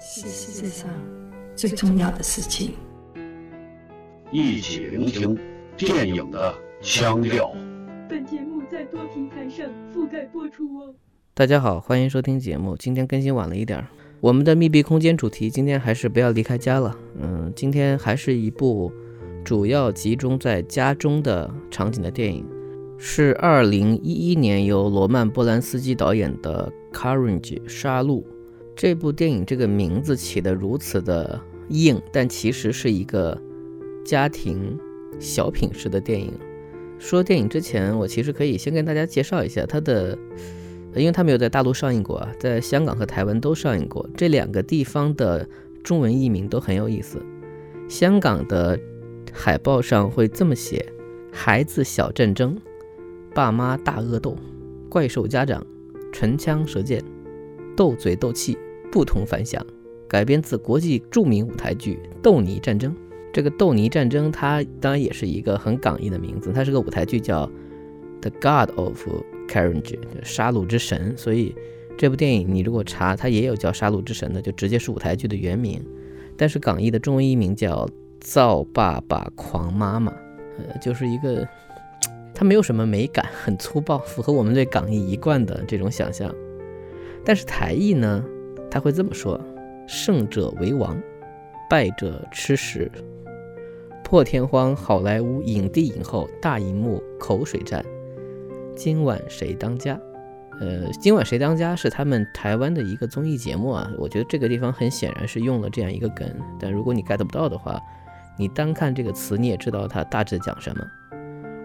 是世界上最重要的事情。一起聆听电影的腔调。本节目在多平台上覆盖播出哦。大家好，欢迎收听节目。今天更新晚了一点儿，我们的密闭空间主题今天还是不要离开家了。嗯，今天还是一部主要集中在家中的场景的电影，是二零一一年由罗曼·波兰斯基导演的《Carnage》杀戮。这部电影这个名字起得如此的硬，但其实是一个家庭小品式的电影。说电影之前，我其实可以先跟大家介绍一下它的，因为它没有在大陆上映过啊，在香港和台湾都上映过，这两个地方的中文译名都很有意思。香港的海报上会这么写：孩子小战争，爸妈大恶斗，怪兽家长，唇枪舌剑，斗嘴斗气。不同凡响，改编自国际著名舞台剧《斗泥战争》。这个《斗泥战争》它当然也是一个很港译的名字，它是个舞台剧，叫《The God of Carnage》，杀戮之神。所以这部电影你如果查，它也有叫《杀戮之神》的，就直接是舞台剧的原名。但是港译的中文译名叫《造爸爸狂妈妈》，呃，就是一个它没有什么美感，很粗暴，符合我们对港译一贯的这种想象。但是台译呢？他会这么说：“胜者为王，败者吃屎。”破天荒好莱坞影帝影后大荧幕口水战，今晚谁当家？呃，今晚谁当家是他们台湾的一个综艺节目啊。我觉得这个地方很显然是用了这样一个梗，但如果你 get 不到的话，你单看这个词你也知道它大致讲什么。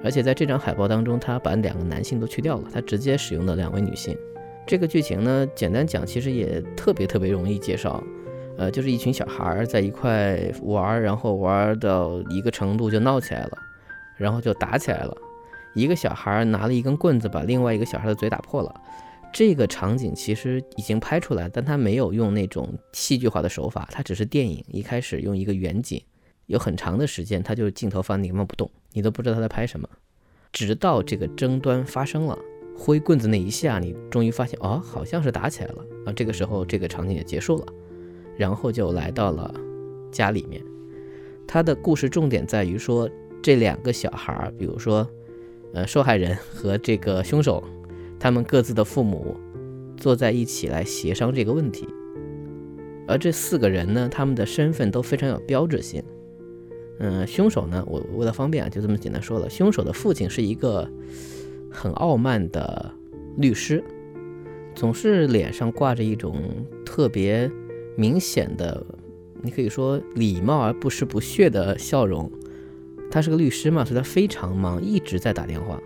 而且在这张海报当中，他把两个男性都去掉了，他直接使用的两位女性。这个剧情呢，简单讲，其实也特别特别容易介绍，呃，就是一群小孩在一块玩，然后玩到一个程度就闹起来了，然后就打起来了。一个小孩拿了一根棍子，把另外一个小孩的嘴打破了。这个场景其实已经拍出来，但他没有用那种戏剧化的手法，他只是电影一开始用一个远景，有很长的时间，他就镜头放你根本不动，你都不知道他在拍什么，直到这个争端发生了。挥棍子那一下，你终于发现，哦，好像是打起来了啊！这个时候，这个场景也结束了，然后就来到了家里面。他的故事重点在于说，这两个小孩儿，比如说，呃，受害人和这个凶手，他们各自的父母坐在一起来协商这个问题。而这四个人呢，他们的身份都非常有标志性。嗯，凶手呢，我为了方便啊，就这么简单说了，凶手的父亲是一个。很傲慢的律师，总是脸上挂着一种特别明显的，你可以说礼貌而不失不屑的笑容。他是个律师嘛，所以他非常忙，一直在打电话。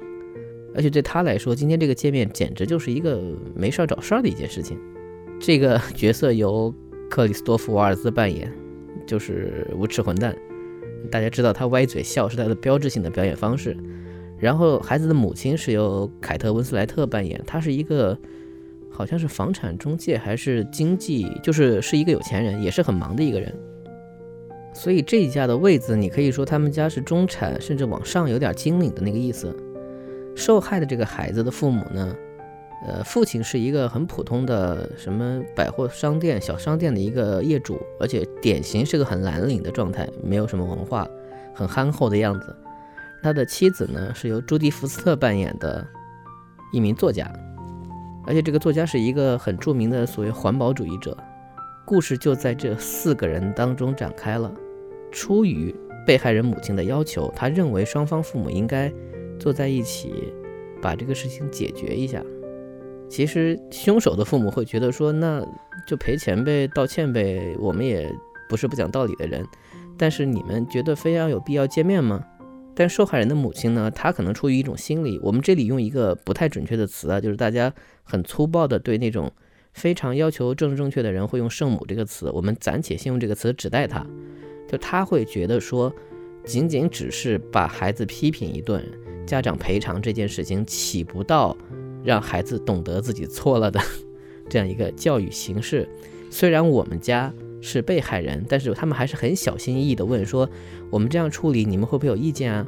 而且对他来说，今天这个见面简直就是一个没事儿找事儿的一件事情。这个角色由克里斯多夫·瓦尔兹扮演，就是无耻混蛋。大家知道他歪嘴笑是他的标志性的表演方式。然后孩子的母亲是由凯特温斯莱特扮演，她是一个好像是房产中介还是经济，就是是一个有钱人，也是很忙的一个人。所以这一家的位子，你可以说他们家是中产，甚至往上有点精明的那个意思。受害的这个孩子的父母呢，呃，父亲是一个很普通的什么百货商店、小商店的一个业主，而且典型是个很蓝领的状态，没有什么文化，很憨厚的样子。他的妻子呢，是由朱迪福斯特扮演的一名作家，而且这个作家是一个很著名的所谓环保主义者。故事就在这四个人当中展开了。出于被害人母亲的要求，他认为双方父母应该坐在一起，把这个事情解决一下。其实凶手的父母会觉得说，那就赔钱呗，道歉呗，我们也不是不讲道理的人。但是你们觉得非要有必要见面吗？但受害人的母亲呢？她可能出于一种心理，我们这里用一个不太准确的词啊，就是大家很粗暴的对那种非常要求政治正确的人会用“圣母”这个词，我们暂且先用这个词指代他。就他会觉得说，仅仅只是把孩子批评一顿，家长赔偿这件事情起不到让孩子懂得自己错了的 这样一个教育形式。虽然我们家。是被害人，但是他们还是很小心翼翼地问说：“我们这样处理，你们会不会有意见啊？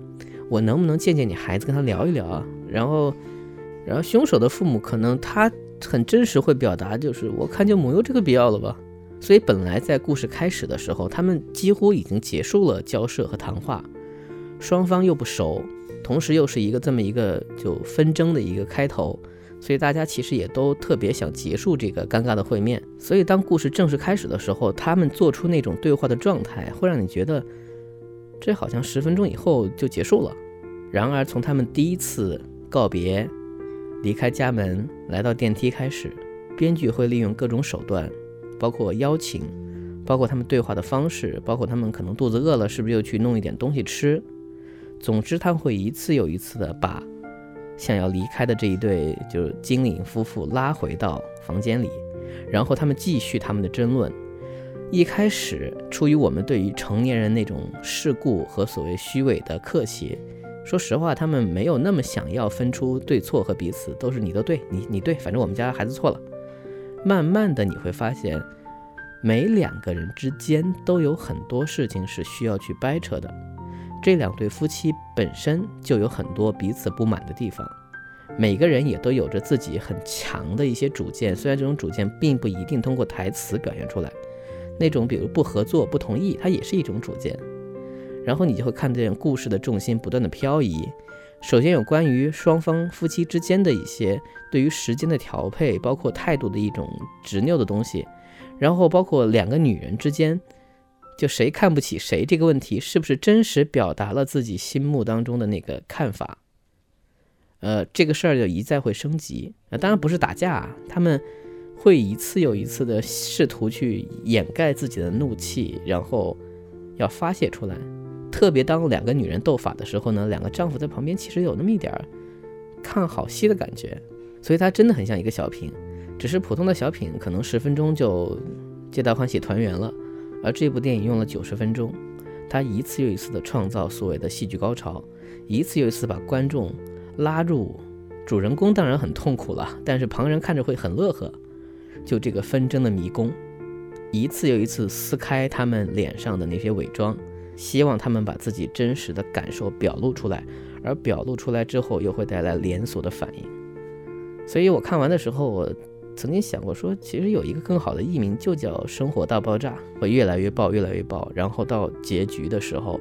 我能不能见见你孩子，跟他聊一聊啊？”然后，然后凶手的父母可能他很真实会表达，就是我看就没有这个必要了吧？所以本来在故事开始的时候，他们几乎已经结束了交涉和谈话，双方又不熟，同时又是一个这么一个就纷争的一个开头，所以大家其实也都特别想结束这个尴尬的会面。所以当故事正式开始的时候，他们做出那种对话的状态，会让你觉得这好像十分钟以后就结束了。然而从他们第一次告别、离开家门、来到电梯开始，编剧会利用各种手段。包括邀请，包括他们对话的方式，包括他们可能肚子饿了，是不是又去弄一点东西吃？总之，他会一次又一次的把想要离开的这一对就是精灵夫妇拉回到房间里，然后他们继续他们的争论。一开始，出于我们对于成年人那种世故和所谓虚伪的客气，说实话，他们没有那么想要分出对错和彼此，都是你都对，你你对，反正我们家孩子错了。慢慢的你会发现，每两个人之间都有很多事情是需要去掰扯的。这两对夫妻本身就有很多彼此不满的地方，每个人也都有着自己很强的一些主见，虽然这种主见并不一定通过台词表现出来。那种比如不合作、不同意，它也是一种主见。然后你就会看见故事的重心不断的漂移。首先有关于双方夫妻之间的一些对于时间的调配，包括态度的一种执拗的东西，然后包括两个女人之间，就谁看不起谁这个问题，是不是真实表达了自己心目当中的那个看法？呃，这个事儿就一再会升级。啊，当然不是打架，他们会一次又一次的试图去掩盖自己的怒气，然后要发泄出来。特别当两个女人斗法的时候呢，两个丈夫在旁边其实有那么一点儿看好戏的感觉，所以它真的很像一个小品，只是普通的小品可能十分钟就皆大欢喜团圆了，而这部电影用了九十分钟，他一次又一次的创造所谓的戏剧高潮，一次又一次把观众拉入主人公当然很痛苦了，但是旁人看着会很乐呵，就这个纷争的迷宫，一次又一次撕开他们脸上的那些伪装。希望他们把自己真实的感受表露出来，而表露出来之后又会带来连锁的反应。所以我看完的时候，我曾经想过说，其实有一个更好的译名就叫《生活大爆炸》，会越来越爆，越来越爆，然后到结局的时候，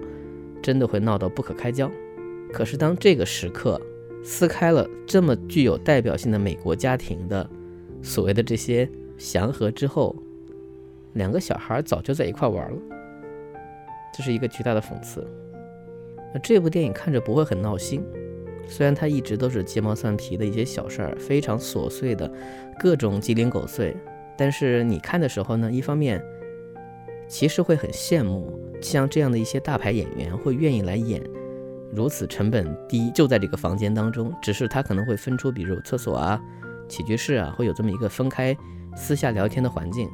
真的会闹到不可开交。可是当这个时刻撕开了这么具有代表性的美国家庭的所谓的这些祥和之后，两个小孩早就在一块玩了。这是一个巨大的讽刺。那这部电影看着不会很闹心，虽然它一直都是鸡毛蒜皮的一些小事儿，非常琐碎的各种鸡零狗碎。但是你看的时候呢，一方面其实会很羡慕像这样的一些大牌演员会愿意来演如此成本低，就在这个房间当中，只是他可能会分出，比如厕所啊、起居室啊，会有这么一个分开私下聊天的环境。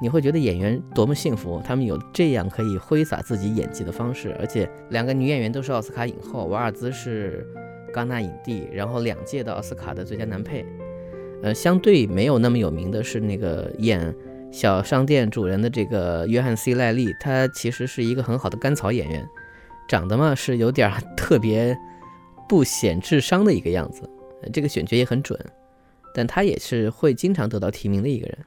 你会觉得演员多么幸福，他们有这样可以挥洒自己演技的方式，而且两个女演员都是奥斯卡影后，瓦尔兹是戛纳影帝，然后两届的奥斯卡的最佳男配。呃，相对没有那么有名的是那个演小商店主人的这个约翰 C 赖利，他其实是一个很好的甘草演员，长得嘛是有点特别不显智商的一个样子，这个选角也很准，但他也是会经常得到提名的一个人。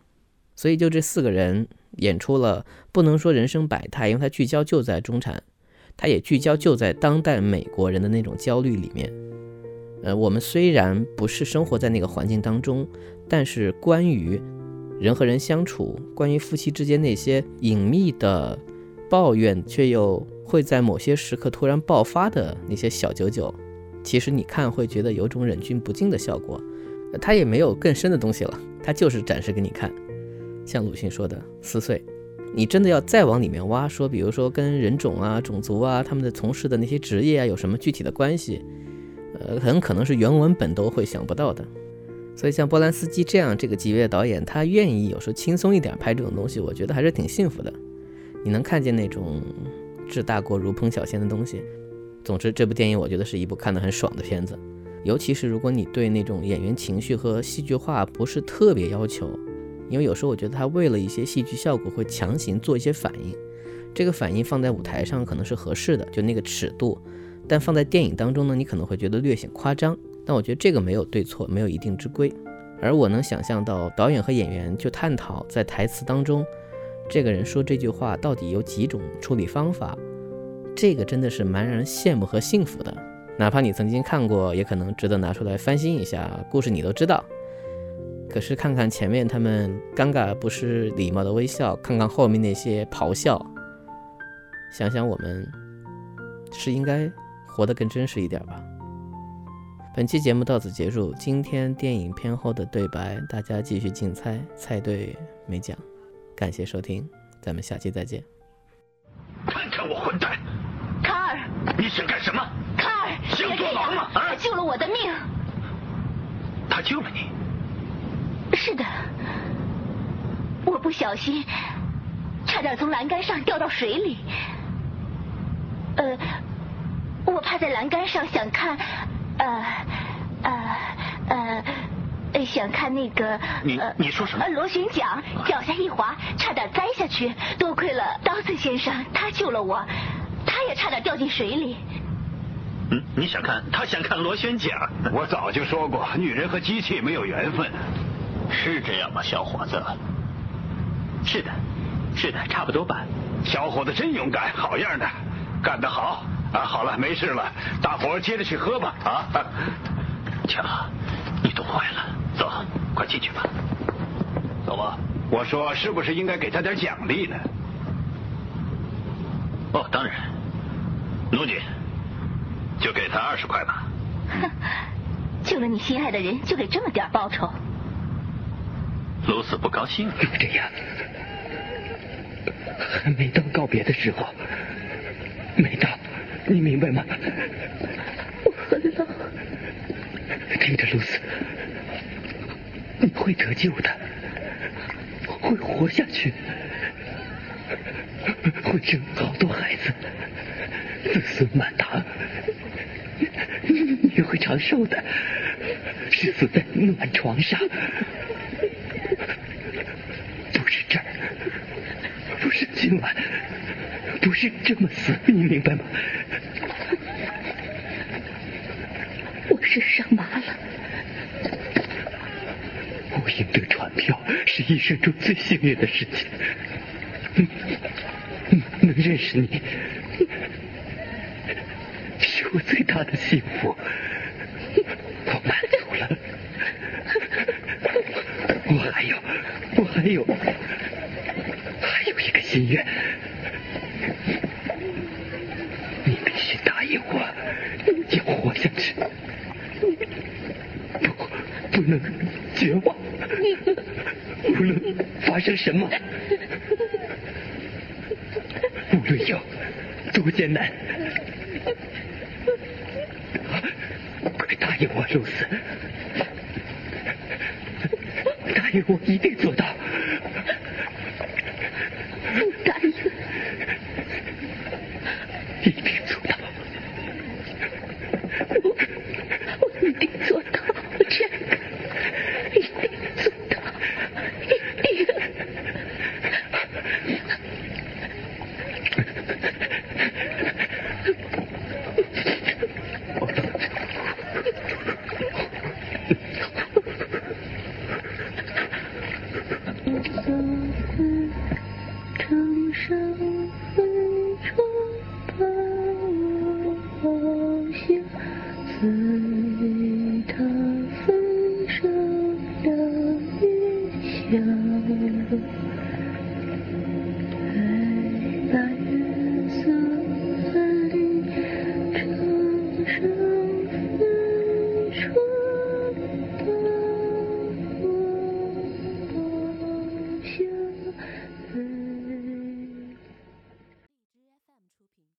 所以，就这四个人演出了，不能说人生百态，因为他聚焦就在中产，他也聚焦就在当代美国人的那种焦虑里面。呃，我们虽然不是生活在那个环境当中，但是关于人和人相处，关于夫妻之间那些隐秘的抱怨，却又会在某些时刻突然爆发的那些小九九，其实你看会觉得有种忍俊不禁的效果。它也没有更深的东西了，它就是展示给你看。像鲁迅说的撕碎，你真的要再往里面挖，说比如说跟人种啊、种族啊、他们的从事的那些职业啊有什么具体的关系，呃，很可能是原文本都会想不到的。所以像波兰斯基这样这个级别的导演，他愿意有时候轻松一点拍这种东西，我觉得还是挺幸福的。你能看见那种治大国如烹小鲜的东西。总之，这部电影我觉得是一部看得很爽的片子，尤其是如果你对那种演员情绪和戏剧化不是特别要求。因为有时候我觉得他为了一些戏剧效果会强行做一些反应，这个反应放在舞台上可能是合适的，就那个尺度，但放在电影当中呢，你可能会觉得略显夸张。但我觉得这个没有对错，没有一定之规。而我能想象到导演和演员就探讨在台词当中这个人说这句话到底有几种处理方法，这个真的是蛮让人羡慕和幸福的。哪怕你曾经看过，也可能值得拿出来翻新一下。故事你都知道，可是看看前面他们尴尬不失礼貌的微笑，看看后面那些咆哮，想想我们是应该活得更真实一点吧。本期节目到此结束。今天电影片后的对白，大家继续竞猜，猜对没奖。感谢收听，咱们下期再见。看看我混蛋！卡尔，你想干什么？卡尔，想别这样坐牢吗啊他救了我的命。他救了你，是的，我不小心，差点从栏杆上掉到水里。呃，我趴在栏杆上想看，呃，呃，呃。呃想看那个，你呃你说什么呃，螺旋桨，脚下一滑，差点栽下去。多亏了刀子先生，他救了我，他也差点掉进水里。嗯，你想看？他想看螺旋桨。我早就说过，女人和机器没有缘分。是这样吗，小伙子？是的，是的，差不多吧。小伙子真勇敢，好样的，干得好啊！好了，没事了，大伙儿接着去喝吧啊！瞧，你冻坏了，走，快进去吧。走吧。我说，是不是应该给他点奖励呢？哦，当然。奴女，就给他二十块吧。哼，救了你心爱的人，就给这么点报酬。卢斯不高兴。了这样，还没到告别的时候，没到，你明白吗？我很冷。听着，露丝，你会得救的，会活下去，会生好多孩子，子孙满堂，你会长寿的，是死在暖床上。不是这儿，不是今晚，是这么死，你明白吗？我是上麻了。我赢得船票是一生中最幸运的事情。能认识你，是我最大的幸福。我满足了。我还有，我还有，还有一个心愿。但是，不，不能绝望。无论发生什么，无论有多艰难，快答应我，露丝。答应我，一定做到。答应，一定。